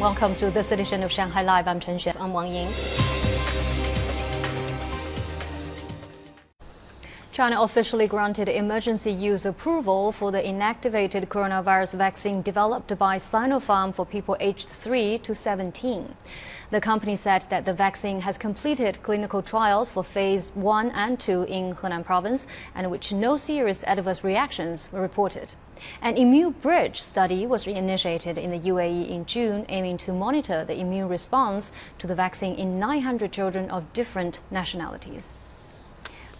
Welcome to this edition of Shanghai Live. I'm Chen Xuan. I'm Wang Ying. China officially granted emergency use approval for the inactivated coronavirus vaccine developed by Sinopharm for people aged 3 to 17. The company said that the vaccine has completed clinical trials for phase 1 and 2 in Henan province and which no serious adverse reactions were reported. An immune bridge study was initiated in the UAE in June, aiming to monitor the immune response to the vaccine in 900 children of different nationalities.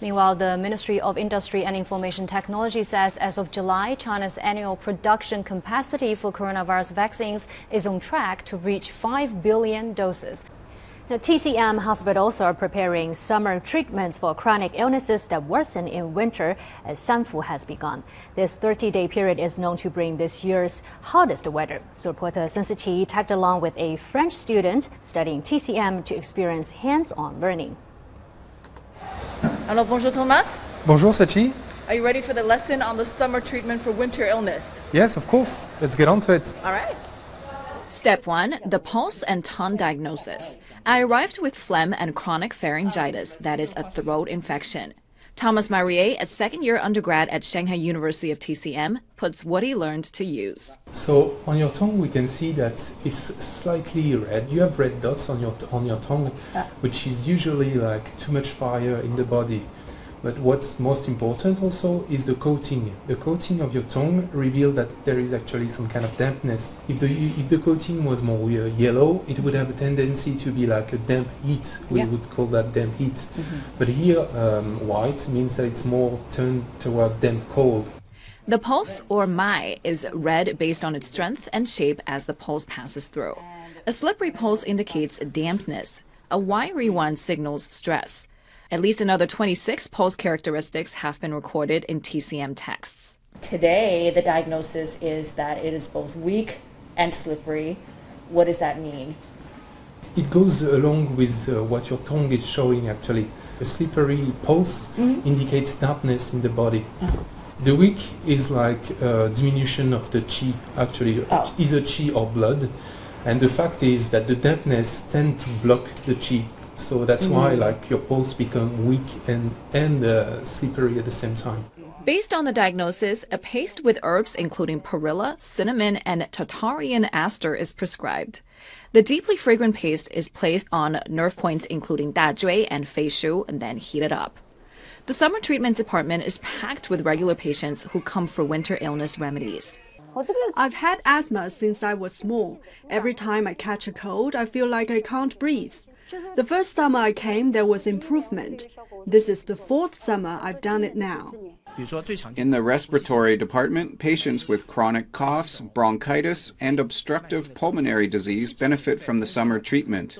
Meanwhile, the Ministry of Industry and Information Technology says as of July, China's annual production capacity for coronavirus vaccines is on track to reach 5 billion doses. Now, TCM hospitals are preparing summer treatments for chronic illnesses that worsen in winter as Sanfu has begun. This 30 day period is known to bring this year's hottest weather. So, reporter Sensichi tagged along with a French student studying TCM to experience hands on learning. Hello, bonjour Thomas. Bonjour Sachi. Are you ready for the lesson on the summer treatment for winter illness? Yes, of course. Let's get on to it. All right. Step 1 The pulse and tongue diagnosis. I arrived with phlegm and chronic pharyngitis, that is, a throat infection. Thomas Marie, a second year undergrad at Shanghai University of TCM, puts what he learned to use. So on your tongue, we can see that it's slightly red. You have red dots on your on your tongue, which is usually like too much fire in the body. But what's most important also is the coating. The coating of your tongue reveals that there is actually some kind of dampness. If the if the coating was more uh, yellow, it would have a tendency to be like a damp heat. We Yeah. would call that damp heat. But here, um, white means that it's more turned toward damp cold. The pulse, or Mai, is read based on its strength and shape as the pulse passes through. A slippery pulse indicates dampness. A wiry one signals stress. At least another 26 pulse characteristics have been recorded in TCM texts. Today, the diagnosis is that it is both weak and slippery. What does that mean? It goes along with uh, what your tongue is showing actually. A slippery pulse indicates dampness in the body. The weak is like a diminution of the chi, actually, Oh. either chi or blood. And the fact is that the dampness tend to block the chi. So that's why like your pulse become weak and, and uh, slippery at the same time. Based on the diagnosis, a paste with herbs including perilla, cinnamon, and Tartarian aster is prescribed. The deeply fragrant paste is placed on nerve points including dazhui and feishu and then heated up. The summer treatment department is packed with regular patients who come for winter illness remedies. I've had asthma since I was small. Every time I catch a cold, I feel like I can't breathe. The first summer I came, there was improvement. This is the fourth summer I've done it now. In the respiratory department, patients with chronic coughs, bronchitis, and obstructive pulmonary disease benefit from the summer treatment.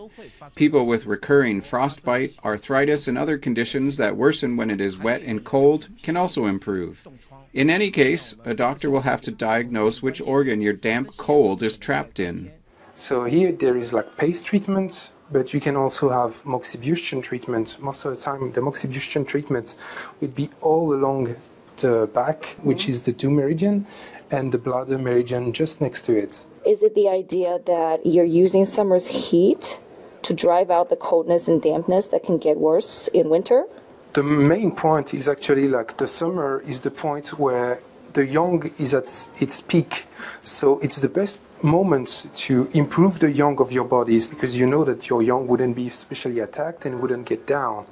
People with recurring frostbite, arthritis, and other conditions that worsen when it is wet and cold can also improve. In any case, a doctor will have to diagnose which organ your damp cold is trapped in. So here there is like paste treatment, but you can also have moxibustion treatment. Most of the time, the moxibustion treatment would be all along the back, which mm-hmm. is the Du meridian, and the bladder meridian just next to it. Is it the idea that you're using summer's heat to drive out the coldness and dampness that can get worse in winter? The main point is actually like the summer is the point where the yang is at its peak. So it's the best moment to improve the yang of your bodies because you know that your yang wouldn't be especially attacked and wouldn't get down.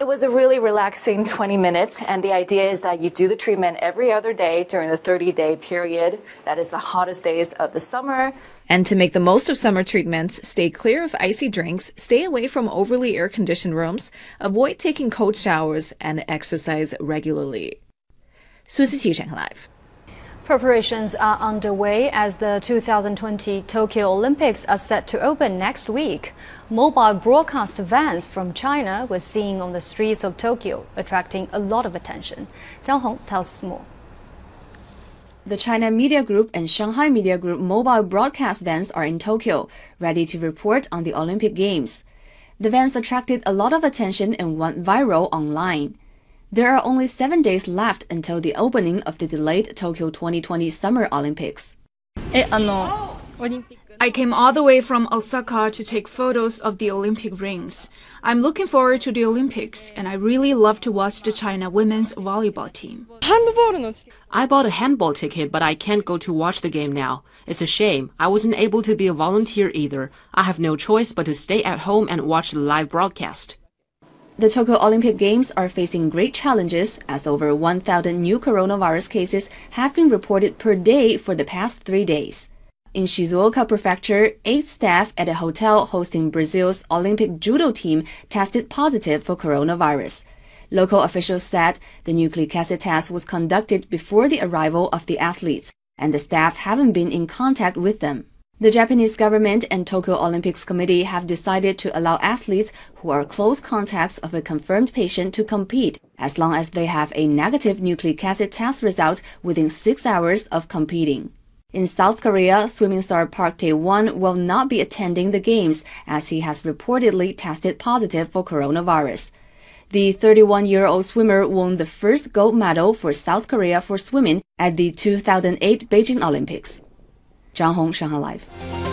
It was a really relaxing 20 minutes, and the idea is that you do the treatment every other day during the 30 day period. That is the hottest days of the summer. And to make the most of summer treatments, stay clear of icy drinks, stay away from overly air conditioned rooms, avoid taking cold showers, and exercise regularly. 苏思琪，上海 Live。 Preparations are underway as the 2020 Tokyo Olympics are set to open next week. Mobile broadcast vans from China were seen on the streets of Tokyo, attracting a lot of attention. Zhang Hong tells us more. The China Media Group and Shanghai Media Group mobile broadcast vans are in Tokyo, ready to report on the Olympic Games. The vans attracted a lot of attention and went viral online. There are only seven days left until the opening of the delayed Tokyo 2020 Summer Olympics. Eh, I came all the way from Osaka to take photos of the Olympic rings. I'm looking forward to the Olympics, and I really love to watch the China women's volleyball team. I bought a handball ticket, but I can't go to watch the game now. It's a shame. I wasn't able to be a volunteer either. I have no choice but to stay at home and watch the live broadcast. The Tokyo Olympic Games are facing great challenges as over 1,000 new coronavirus cases have been reported per day for the past three days. In Shizuoka Prefecture, eight staff at a hotel hosting Brazil's Olympic judo team tested positive for coronavirus. Local officials said the nucleic acid test was conducted before the arrival of the athletes, and the staff haven't been in contact with them. The Japanese government and Tokyo Olympics Committee have decided to allow athletes who are close contacts of a confirmed patient to compete as long as they have a negative nucleic acid test result within six hours of competing. In South Korea, swimming star Park Tae-hwan will not be attending the games as he has reportedly tested positive for coronavirus. The 31-year-old swimmer won the first gold medal for South Korea for swimming at the 2008 Beijing Olympics. Zhang Hong, Shanghai Live.